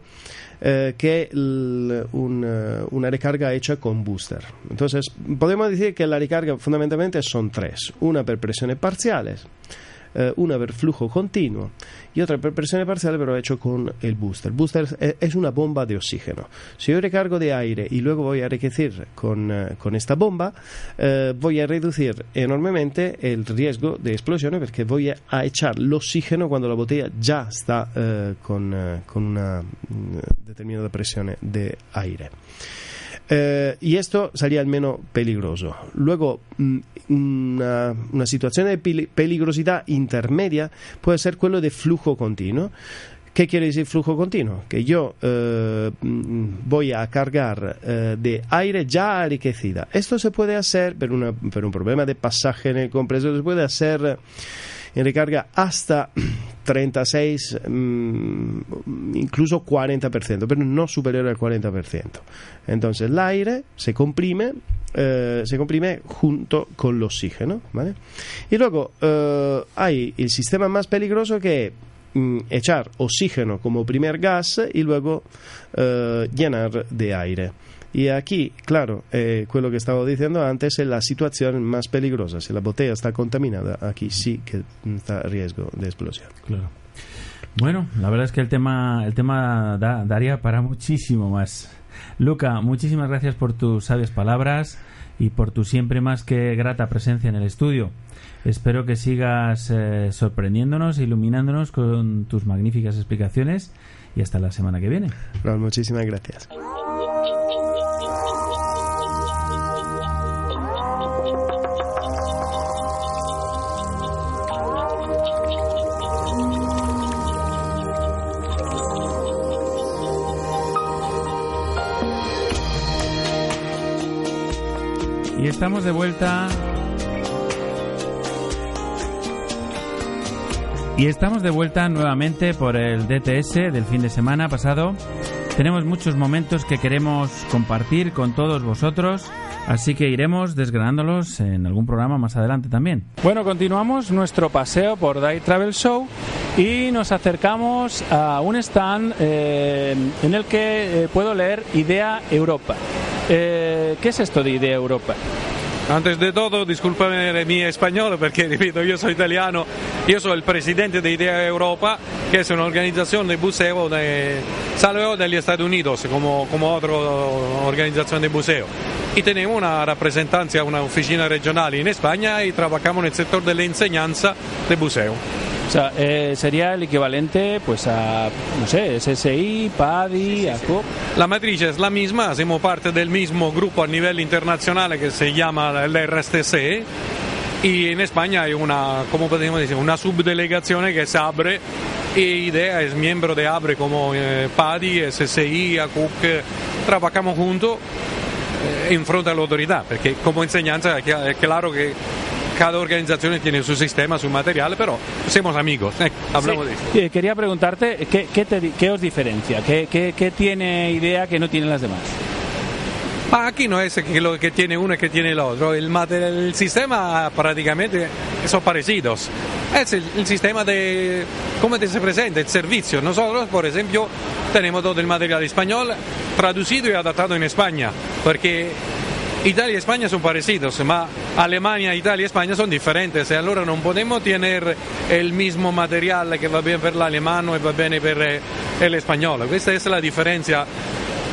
eh, que el- eh, una recarga hecha con booster. Entonces, podemos decir que la recarga fundamentalmente son tres. Una per presione parciales, eh, una per flujo continuo y otra per presione parciale pero hecho con el booster. Booster es, es una bomba de oxígeno. Si yo recargo de aire y luego voy a enriquecer con, eh, con esta bomba, eh, voy a reducir enormemente el riesgo de explosión porque voy a, a echar el oxígeno cuando la botella ya está eh, con, eh, con una mm, determinada presión de aire. Eh, y esto sería al menos peligroso. Luego, mm, una, situación de peli- peligrosidad intermedia puede ser quello de flujo continuo. ¿Qué quiere decir flujo continuo? Que yo eh, mm, voy a cargar eh, de aire ya enriquecida. Esto se puede hacer por, una- por un problema de pasaje en el compresor, se puede hacer en recarga hasta 36, mm, incluso 40%, pero no superior al 40%. Entonces el aire se comprime, eh, se comprime junto con el oxígeno. ¿vale? Y luego eh, hay el sistema más peligroso que es mm, echar oxígeno como primer gas y luego eh, llenar de aire. Y aquí, claro, eh, quello que estaba diciendo antes es la situación más peligrosa. Si la botella está contaminada, aquí sí que está a riesgo de explosión. Claro. Bueno, la verdad es que el tema, el tema da- daría para muchísimo más. Luca, muchísimas gracias por tus sabias palabras y por tu siempre más que grata presencia en el estudio. Espero que sigas eh, sorprendiéndonos, iluminándonos con tus magníficas explicaciones y hasta la semana que viene. No, muchísimas gracias. Y estamos de vuelta. Y estamos de vuelta nuevamente por el DTS del fin de semana pasado. Tenemos muchos momentos que queremos compartir con todos vosotros, así que iremos desgranándolos en algún programa más adelante también. Bueno, continuamos nuestro paseo por Day Travel Show y nos acercamos a un stand eh, en el que eh, puedo leer Idea Europa. Eh, ¿Qué es esto de Idea Europa? Antes de todo, discúlpame mi español porque, repito, yo soy italiano. Yo soy el presidente de Idea Europa, que es una organización de buceo de Salveo de los Estados Unidos, como, como otra organización de buceo. Una representancia, una oficina regional en España y trabajamos en el sector de la. O sea, eh, sería el equivalente pues a, no sé, SSI, PADI, ACOP. La matriz es la misma, hacemos parte del mismo grupo a nivel internacional que se llama el RSTC y en España hay una, ¿cómo podemos decir? Una subdelegación que es ABRE y IDEA es miembro de ABRE como eh, PADI, SSI, ACUC, trabajamos juntos eh, en frente a la autoridad, porque como enseñanza es claro que cada organización tiene su sistema, su material, pero somos amigos, eh, hablamos de eso. Eh, quería preguntarte, ¿qué, qué te qué os diferencia? ¿Qué, qué, qué tiene Idea que no tienen las demás? Ma aquí no es que lo que tiene uno y que tiene el otro, el, material, el sistema prácticamente son parecidos. Es el, el sistema de cómo te se presenta, el servicio. Nosotros, por ejemplo, tenemos todo el material español traducido y adaptado en España, porque Italia y España son parecidos, ma Alemania, Italia y España son diferentes, y allora non podemos tener el mismo material que va bien per l'alemano e va bene per eh, el español. Questa es la differenza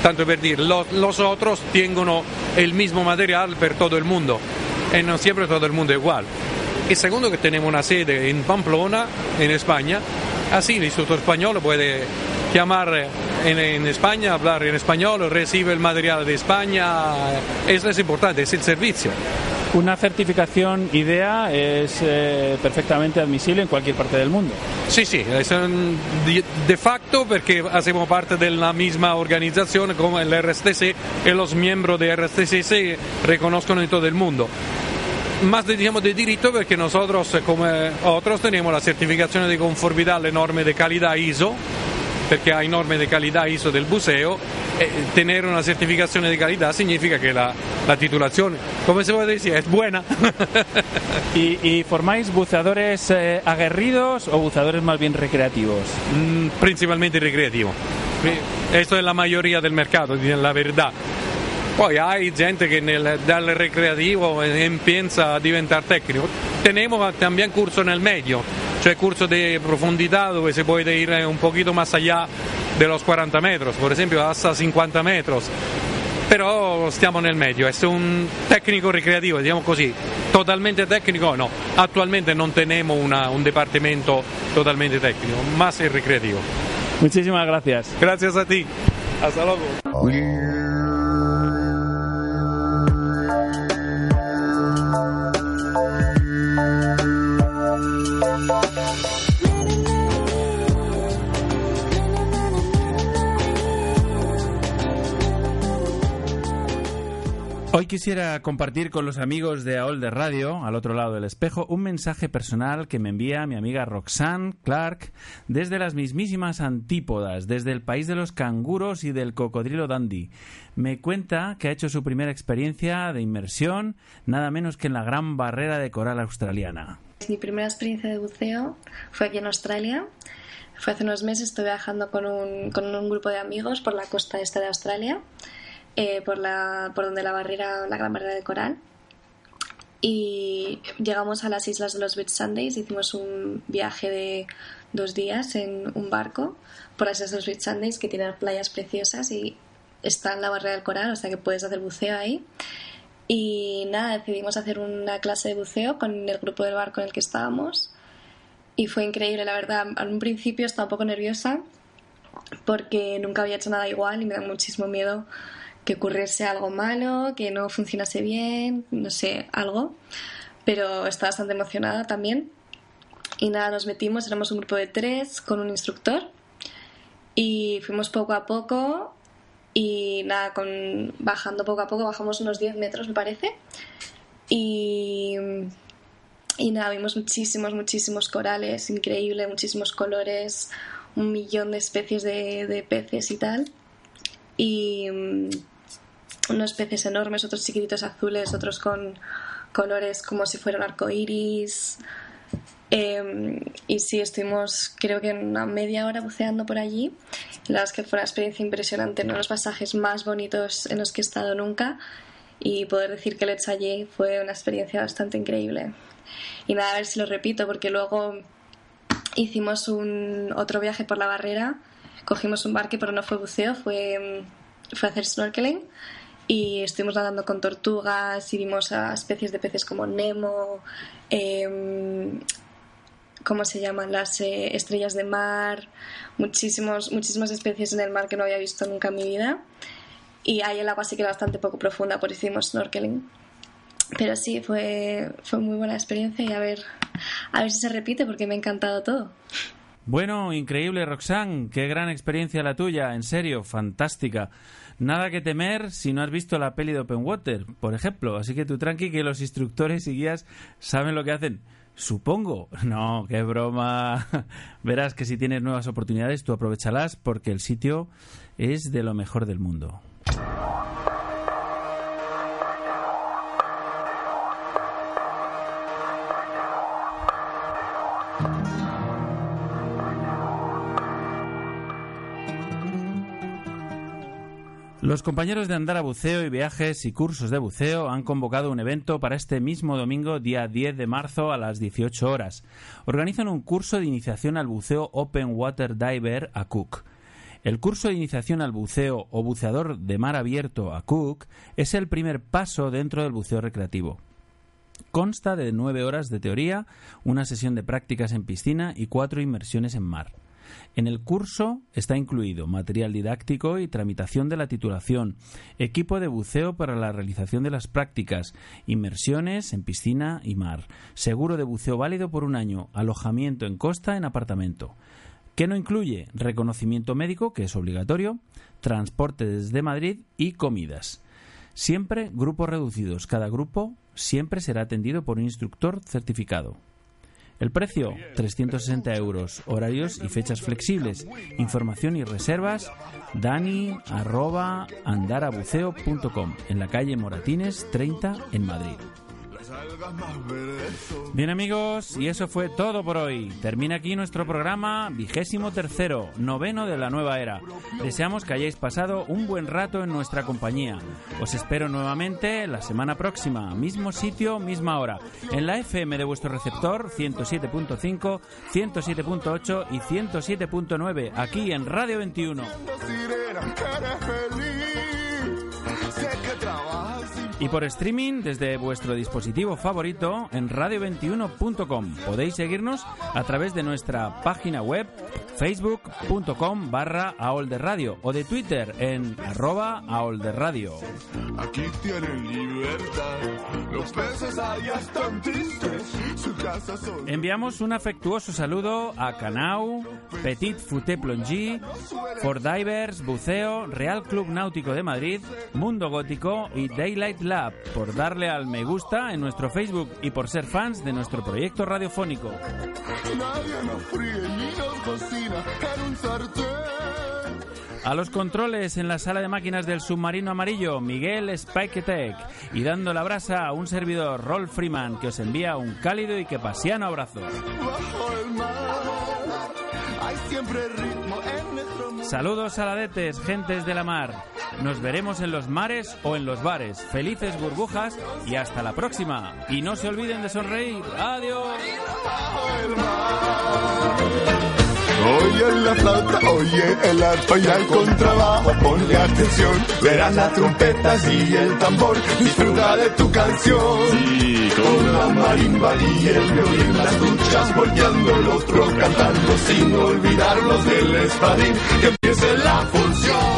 tanto per dire, lo- los otros tengono el mismo material per todo el mundo e non siempre todo el mundo es igual. Y segundo que tenemos una sede en Pamplona, en España, así el Instituto Español puede llamar en, en España, hablar en español, recibe el material de España, eso es importante, es el servicio. Una certificación IDEA es eh, perfectamente admisible en cualquier parte del mundo. Sí, sí, son de, de facto porque hacemos parte de la misma organización como el RSTC y los miembros de RSTC se reconocen en todo el mundo. Más de, digamos, de derecho porque nosotros, eh, como otros, tenemos la certificación de conformidad a las normas de calidad ISO, porque hay normas de calidad ISO del buceo. eh, tener una certificación de calidad significa que la, la titulación, como se puede decir, es buena. ¿Y, y formáis buceadores eh, aguerridos o buceadores más bien recreativos? Mm, principalmente recreativo. Esto es la mayoría del mercato, la verdad. Poi hay gente que nel, dal recreativo empieza a diventare tecnico. Tenemos también curso en el medio, cioè curso de profundidad donde se puede ir un poquito más allá de los 40 metros, por ejemplo, hasta 50 metros. Però stiamo nel medio, è un tecnico ricreativo, diciamo così, totalmente tecnico no, attualmente non tenemos una- un dipartimento totalmente tecnico, ma è ricreativo. Muchísimas gracias. Gracias a ti, hasta luego. Quisiera compartir con los amigos de AOL de Radio, al otro lado del espejo, un mensaje personal que me envía mi amiga Roxanne Clark desde las mismísimas antípodas, desde el país de los canguros y del cocodrilo dandy. Me cuenta que ha hecho su primera experiencia de inmersión nada menos que en la gran barrera de coral australiana. Mi primera experiencia de buceo fue aquí en Australia. Fue hace unos meses, estuve viajando con un, con un grupo de amigos por la costa este de Australia eh, por, la, por donde la barrera, la gran barrera de coral. Y llegamos a las islas de los Beach Sundays, hicimos un viaje de dos días en un barco por las islas de los Beach Sundays que tienen playas preciosas y está en la barrera del coral, o sea que puedes hacer buceo ahí. Y nada, decidimos hacer una clase de buceo con el grupo del barco en el que estábamos y fue increíble, la verdad. Al un principio estaba un poco nerviosa porque nunca había hecho nada igual y me da muchísimo miedo que ocurriese algo malo, que no funcionase bien, no sé, algo. Pero estaba bastante emocionada también. Y nada, nos metimos, éramos un grupo de tres con un instructor. Y fuimos poco a poco. Y nada, con, bajando poco a poco, bajamos unos 10 metros, me parece. Y, y nada, vimos muchísimos, muchísimos corales, increíble, muchísimos colores, un millón de especies de, de peces y tal. Y unos peces enormes, otros chiquititos azules, otros con colores como si fueran arcoíris. Eh, y sí, estuvimos creo que una media hora buceando por allí. La verdad es que fue una experiencia impresionante, uno de los pasajes más bonitos en los que he estado nunca. Y poder decir que Let's allí fue una experiencia bastante increíble. Y nada, a ver si lo repito, porque luego hicimos un otro viaje por la barrera. Cogimos un barque, pero no fue buceo, fue, fue hacer snorkeling y estuvimos nadando con tortugas y vimos a especies de peces como Nemo, eh, ¿cómo se llaman? Las eh, estrellas de mar, muchísimos, muchísimas especies en el mar que no había visto nunca en mi vida. Y ahí el agua sí que era bastante poco profunda, por eso hicimos snorkeling. Pero sí, fue, fue muy buena experiencia y a ver, a ver si se repite porque me ha encantado todo. Bueno, increíble, Roxanne. Qué gran experiencia la tuya, en serio, fantástica. Nada que temer si no has visto la peli de Open Water, por ejemplo. Así que tú tranqui que los instructores y guías saben lo que hacen. Supongo. No, qué broma. Verás que si tienes nuevas oportunidades, tú aprovechalas porque el sitio es de lo mejor del mundo. Los compañeros de Andara Buceo y Viajes y Cursos de Buceo han convocado un evento para este mismo domingo, día 10 de marzo, a las 18 horas. Organizan un curso de iniciación al buceo Open Water Diver a Cook. El curso de iniciación al buceo o buceador de mar abierto a Cook es el primer paso dentro del buceo recreativo. Consta de nueve horas de teoría, una sesión de prácticas en piscina y cuatro inmersiones en mar. En el curso está incluido material didáctico y tramitación de la titulación, equipo de buceo para la realización de las prácticas, inmersiones en piscina y mar, seguro de buceo válido por un año, alojamiento en costa en apartamento. ¿Qué no incluye? Reconocimiento médico, que es obligatorio, transporte desde Madrid y comidas. Siempre grupos reducidos. Cada grupo siempre será atendido por un instructor certificado. El precio, 360 euros. Horarios y fechas flexibles. Información y reservas, dani andarabuceo.com en la calle Moratines 30 en Madrid. Bien amigos, y eso fue todo por hoy. Termina aquí nuestro programa vigésimo tercero, noveno de la nueva era. Deseamos que hayáis pasado un buen rato en nuestra compañía. Os espero nuevamente la semana próxima, mismo sitio, misma hora, en la FM de vuestro receptor 107.5, 107.8 y 107.9, aquí en Radio 21. Y por streaming desde vuestro dispositivo favorito en radio21.com. Podéis seguirnos a través de nuestra página web facebook.com barra radio o de Twitter en arroba aolderradio. Aquí tienen libertad, los peces allá están tristes, su casa son... Enviamos un afectuoso saludo a Canau, Petit Fouté Plongí, For Divers, Buceo, Real Club Náutico de Madrid, Mundo Gótico y Daylight Por darle al me gusta en nuestro Facebook y por ser fans de nuestro proyecto radiofónico. Nadie nos fríe ni nos cocina en un sartén. A los controles en la sala de máquinas del submarino amarillo, Miguel Spiketek. Y dando la brasa a un servidor, Rolf Freeman, que os envía un cálido y que pasiano abrazo. Bajo el mar hay siempre ritmo. Saludos saladetes, gentes de la mar. Nos veremos en los mares o en los bares. Felices burbujas y hasta la próxima. Y no se olviden de sonreír. Adiós. Oye la flauta, oye el arpa y el contrabajo, ponle atención, verás las trompetas y el tambor, disfruta de tu canción. con la marimba y el violín, las duchas volteando, el otro cantando, sin olvidarnos del espadín, que empiece la función.